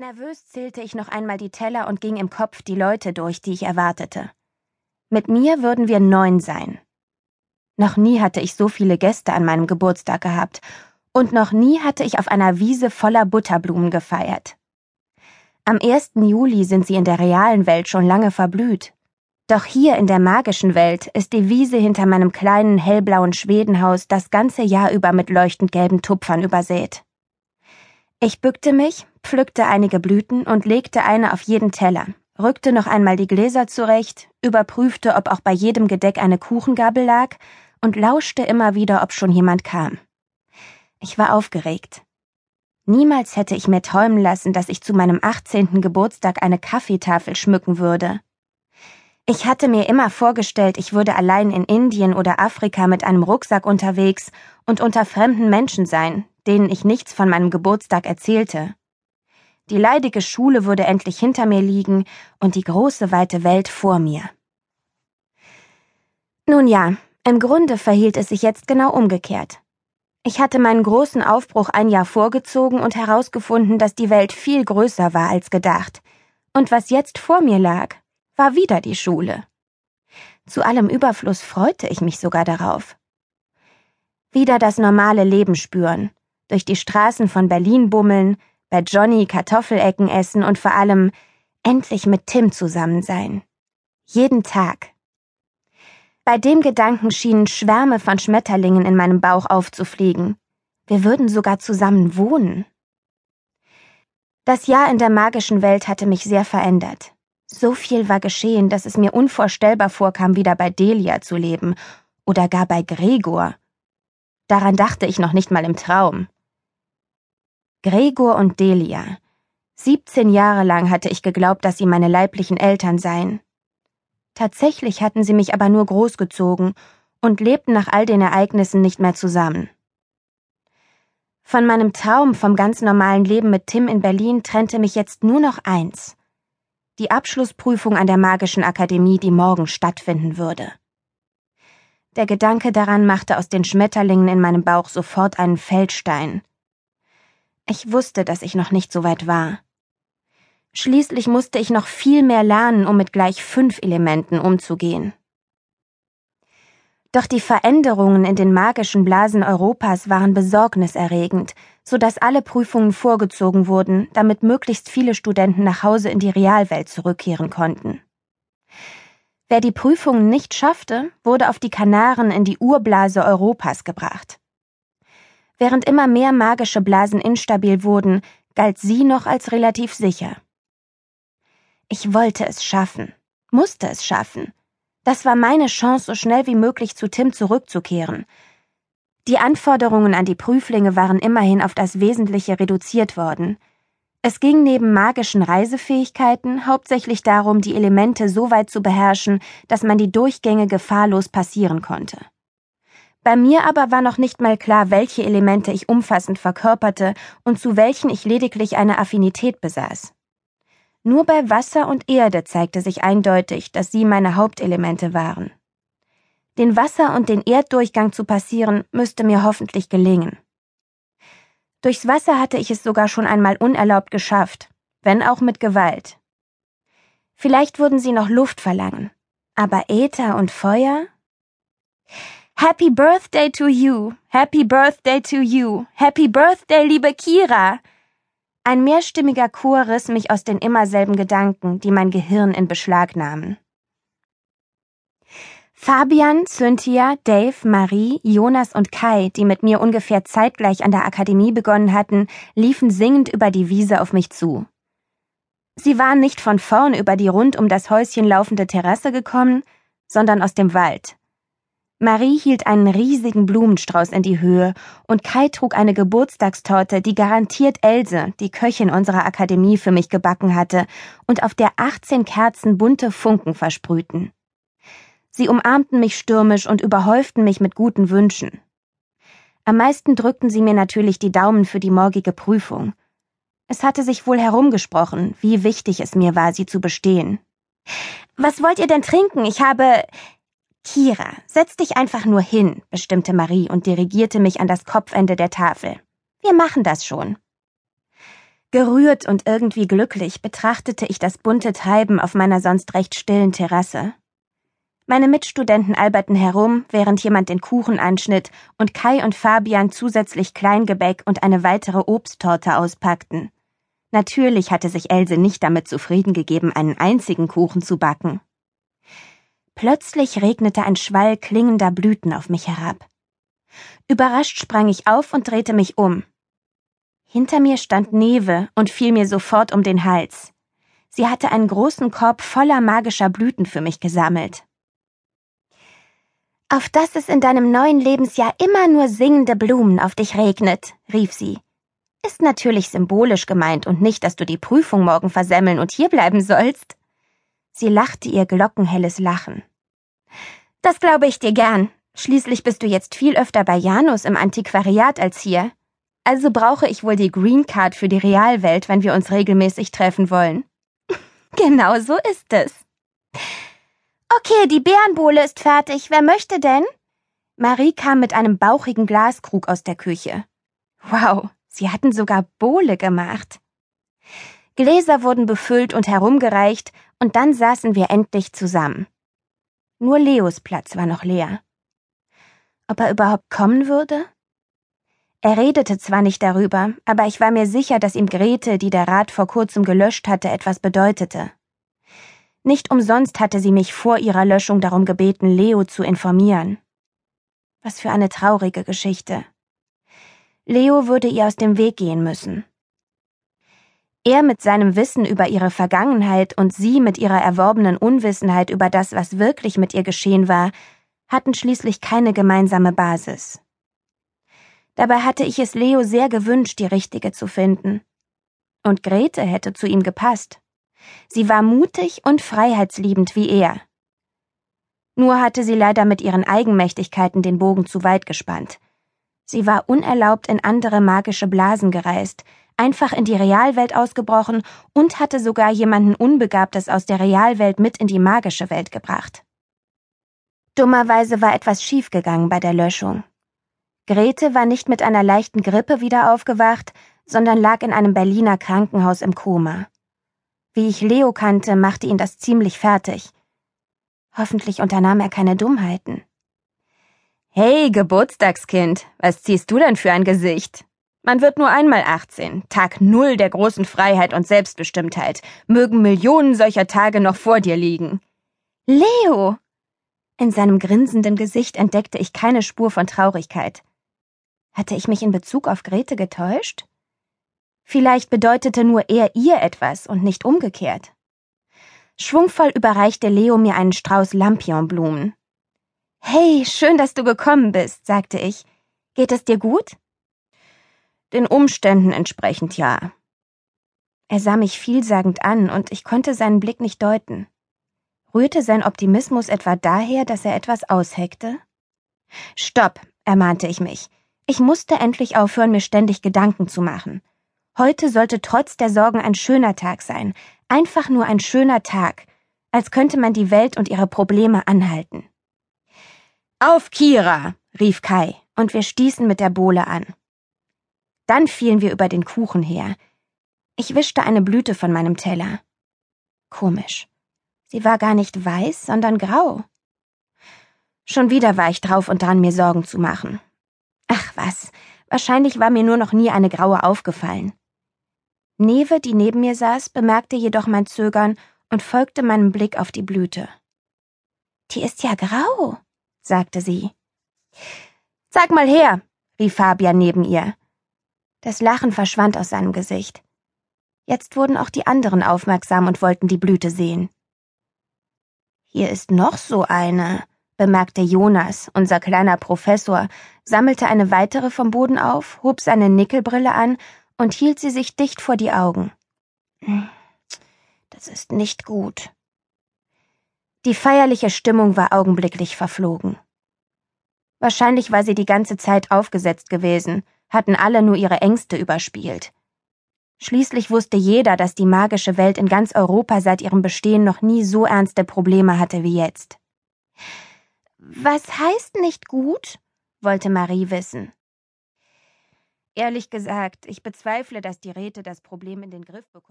Nervös zählte ich noch einmal die Teller und ging im Kopf die Leute durch, die ich erwartete. Mit mir würden wir neun sein. Noch nie hatte ich so viele Gäste an meinem Geburtstag gehabt, und noch nie hatte ich auf einer Wiese voller Butterblumen gefeiert. Am 1. Juli sind sie in der realen Welt schon lange verblüht. Doch hier in der magischen Welt ist die Wiese hinter meinem kleinen hellblauen Schwedenhaus das ganze Jahr über mit leuchtend gelben Tupfern übersät. Ich bückte mich, pflückte einige Blüten und legte eine auf jeden Teller, rückte noch einmal die Gläser zurecht, überprüfte, ob auch bei jedem Gedeck eine Kuchengabel lag und lauschte immer wieder, ob schon jemand kam. Ich war aufgeregt. Niemals hätte ich mir träumen lassen, dass ich zu meinem 18. Geburtstag eine Kaffeetafel schmücken würde. Ich hatte mir immer vorgestellt, ich würde allein in Indien oder Afrika mit einem Rucksack unterwegs und unter fremden Menschen sein, denen ich nichts von meinem Geburtstag erzählte. Die leidige Schule würde endlich hinter mir liegen und die große weite Welt vor mir. Nun ja, im Grunde verhielt es sich jetzt genau umgekehrt. Ich hatte meinen großen Aufbruch ein Jahr vorgezogen und herausgefunden, dass die Welt viel größer war als gedacht. Und was jetzt vor mir lag, war wieder die Schule. Zu allem Überfluss freute ich mich sogar darauf. Wieder das normale Leben spüren, durch die Straßen von Berlin bummeln, bei Johnny Kartoffelecken essen und vor allem endlich mit Tim zusammen sein. Jeden Tag. Bei dem Gedanken schienen Schwärme von Schmetterlingen in meinem Bauch aufzufliegen. Wir würden sogar zusammen wohnen. Das Jahr in der magischen Welt hatte mich sehr verändert. So viel war geschehen, dass es mir unvorstellbar vorkam, wieder bei Delia zu leben oder gar bei Gregor. Daran dachte ich noch nicht mal im Traum. Gregor und Delia. Siebzehn Jahre lang hatte ich geglaubt, dass sie meine leiblichen Eltern seien. Tatsächlich hatten sie mich aber nur großgezogen und lebten nach all den Ereignissen nicht mehr zusammen. Von meinem Traum vom ganz normalen Leben mit Tim in Berlin trennte mich jetzt nur noch eins. Die Abschlussprüfung an der Magischen Akademie, die morgen stattfinden würde. Der Gedanke daran machte aus den Schmetterlingen in meinem Bauch sofort einen Feldstein. Ich wusste, dass ich noch nicht so weit war. Schließlich musste ich noch viel mehr lernen, um mit gleich fünf Elementen umzugehen. Doch die Veränderungen in den magischen Blasen Europas waren besorgniserregend, so dass alle Prüfungen vorgezogen wurden, damit möglichst viele Studenten nach Hause in die Realwelt zurückkehren konnten. Wer die Prüfungen nicht schaffte, wurde auf die Kanaren in die Urblase Europas gebracht. Während immer mehr magische Blasen instabil wurden, galt sie noch als relativ sicher. Ich wollte es schaffen, musste es schaffen. Das war meine Chance, so schnell wie möglich zu Tim zurückzukehren. Die Anforderungen an die Prüflinge waren immerhin auf das Wesentliche reduziert worden. Es ging neben magischen Reisefähigkeiten hauptsächlich darum, die Elemente so weit zu beherrschen, dass man die Durchgänge gefahrlos passieren konnte. Bei mir aber war noch nicht mal klar, welche Elemente ich umfassend verkörperte und zu welchen ich lediglich eine Affinität besaß. Nur bei Wasser und Erde zeigte sich eindeutig, dass sie meine Hauptelemente waren. Den Wasser- und den Erddurchgang zu passieren, müsste mir hoffentlich gelingen. Durchs Wasser hatte ich es sogar schon einmal unerlaubt geschafft, wenn auch mit Gewalt. Vielleicht würden sie noch Luft verlangen, aber Äther und Feuer? Happy Birthday to you, Happy Birthday to you, Happy Birthday, liebe Kira. Ein mehrstimmiger Chor riss mich aus den immer selben Gedanken, die mein Gehirn in Beschlag nahmen. Fabian, Cynthia, Dave, Marie, Jonas und Kai, die mit mir ungefähr zeitgleich an der Akademie begonnen hatten, liefen singend über die Wiese auf mich zu. Sie waren nicht von vorn über die rund um das Häuschen laufende Terrasse gekommen, sondern aus dem Wald. Marie hielt einen riesigen Blumenstrauß in die Höhe und Kai trug eine Geburtstagstorte, die garantiert Else, die Köchin unserer Akademie, für mich gebacken hatte und auf der 18 Kerzen bunte Funken versprühten. Sie umarmten mich stürmisch und überhäuften mich mit guten Wünschen. Am meisten drückten sie mir natürlich die Daumen für die morgige Prüfung. Es hatte sich wohl herumgesprochen, wie wichtig es mir war, sie zu bestehen. Was wollt ihr denn trinken? Ich habe. Kira, setz dich einfach nur hin, bestimmte Marie und dirigierte mich an das Kopfende der Tafel. Wir machen das schon. Gerührt und irgendwie glücklich betrachtete ich das bunte Treiben auf meiner sonst recht stillen Terrasse. Meine Mitstudenten alberten herum, während jemand den Kuchen anschnitt und Kai und Fabian zusätzlich Kleingebäck und eine weitere Obsttorte auspackten. Natürlich hatte sich Else nicht damit zufrieden gegeben, einen einzigen Kuchen zu backen. Plötzlich regnete ein Schwall klingender Blüten auf mich herab. Überrascht sprang ich auf und drehte mich um. Hinter mir stand Neve und fiel mir sofort um den Hals. Sie hatte einen großen Korb voller magischer Blüten für mich gesammelt. Auf dass es in deinem neuen Lebensjahr immer nur singende Blumen auf dich regnet, rief sie. Ist natürlich symbolisch gemeint und nicht, dass du die Prüfung morgen versemmeln und hierbleiben sollst. Sie lachte ihr glockenhelles Lachen. Das glaube ich dir gern. Schließlich bist du jetzt viel öfter bei Janus im Antiquariat als hier. Also brauche ich wohl die Green Card für die Realwelt, wenn wir uns regelmäßig treffen wollen. genau so ist es. Okay, die Bärenbowle ist fertig. Wer möchte denn? Marie kam mit einem bauchigen Glaskrug aus der Küche. Wow, sie hatten sogar Bowle gemacht. Gläser wurden befüllt und herumgereicht, und dann saßen wir endlich zusammen. Nur Leos Platz war noch leer. Ob er überhaupt kommen würde? Er redete zwar nicht darüber, aber ich war mir sicher, dass ihm Grete, die der Rat vor kurzem gelöscht hatte, etwas bedeutete. Nicht umsonst hatte sie mich vor ihrer Löschung darum gebeten, Leo zu informieren. Was für eine traurige Geschichte. Leo würde ihr aus dem Weg gehen müssen. Er mit seinem Wissen über ihre Vergangenheit und sie mit ihrer erworbenen Unwissenheit über das, was wirklich mit ihr geschehen war, hatten schließlich keine gemeinsame Basis. Dabei hatte ich es Leo sehr gewünscht, die richtige zu finden. Und Grete hätte zu ihm gepasst. Sie war mutig und freiheitsliebend wie er. Nur hatte sie leider mit ihren Eigenmächtigkeiten den Bogen zu weit gespannt. Sie war unerlaubt in andere magische Blasen gereist, einfach in die Realwelt ausgebrochen und hatte sogar jemanden Unbegabtes aus der Realwelt mit in die magische Welt gebracht. Dummerweise war etwas schiefgegangen bei der Löschung. Grete war nicht mit einer leichten Grippe wieder aufgewacht, sondern lag in einem Berliner Krankenhaus im Koma. Wie ich Leo kannte, machte ihn das ziemlich fertig. Hoffentlich unternahm er keine Dummheiten. Hey, Geburtstagskind, was ziehst du denn für ein Gesicht? Man wird nur einmal 18, Tag Null der großen Freiheit und Selbstbestimmtheit. Mögen Millionen solcher Tage noch vor dir liegen. Leo! In seinem grinsenden Gesicht entdeckte ich keine Spur von Traurigkeit. Hatte ich mich in Bezug auf Grete getäuscht? Vielleicht bedeutete nur er ihr etwas und nicht umgekehrt. Schwungvoll überreichte Leo mir einen Strauß Lampionblumen. Hey, schön, dass du gekommen bist, sagte ich. Geht es dir gut? Den Umständen entsprechend ja. Er sah mich vielsagend an, und ich konnte seinen Blick nicht deuten. Rührte sein Optimismus etwa daher, dass er etwas ausheckte? Stopp, ermahnte ich mich. Ich musste endlich aufhören, mir ständig Gedanken zu machen. Heute sollte trotz der Sorgen ein schöner Tag sein, einfach nur ein schöner Tag, als könnte man die Welt und ihre Probleme anhalten. Auf, Kira! rief Kai, und wir stießen mit der Bohle an. Dann fielen wir über den Kuchen her. Ich wischte eine Blüte von meinem Teller. Komisch. Sie war gar nicht weiß, sondern grau. Schon wieder war ich drauf und dran, mir Sorgen zu machen. Ach was, wahrscheinlich war mir nur noch nie eine graue aufgefallen. Neve, die neben mir saß, bemerkte jedoch mein Zögern und folgte meinem Blick auf die Blüte. Die ist ja grau, sagte sie. Sag mal her, rief Fabian neben ihr. Das Lachen verschwand aus seinem Gesicht. Jetzt wurden auch die anderen aufmerksam und wollten die Blüte sehen. Hier ist noch so eine, bemerkte Jonas, unser kleiner Professor, sammelte eine weitere vom Boden auf, hob seine Nickelbrille an und hielt sie sich dicht vor die Augen. Das ist nicht gut. Die feierliche Stimmung war augenblicklich verflogen. Wahrscheinlich war sie die ganze Zeit aufgesetzt gewesen, hatten alle nur ihre Ängste überspielt. Schließlich wusste jeder, dass die magische Welt in ganz Europa seit ihrem Bestehen noch nie so ernste Probleme hatte wie jetzt. Was heißt nicht gut? wollte Marie wissen. Ehrlich gesagt, ich bezweifle, dass die Räte das Problem in den Griff bekommen.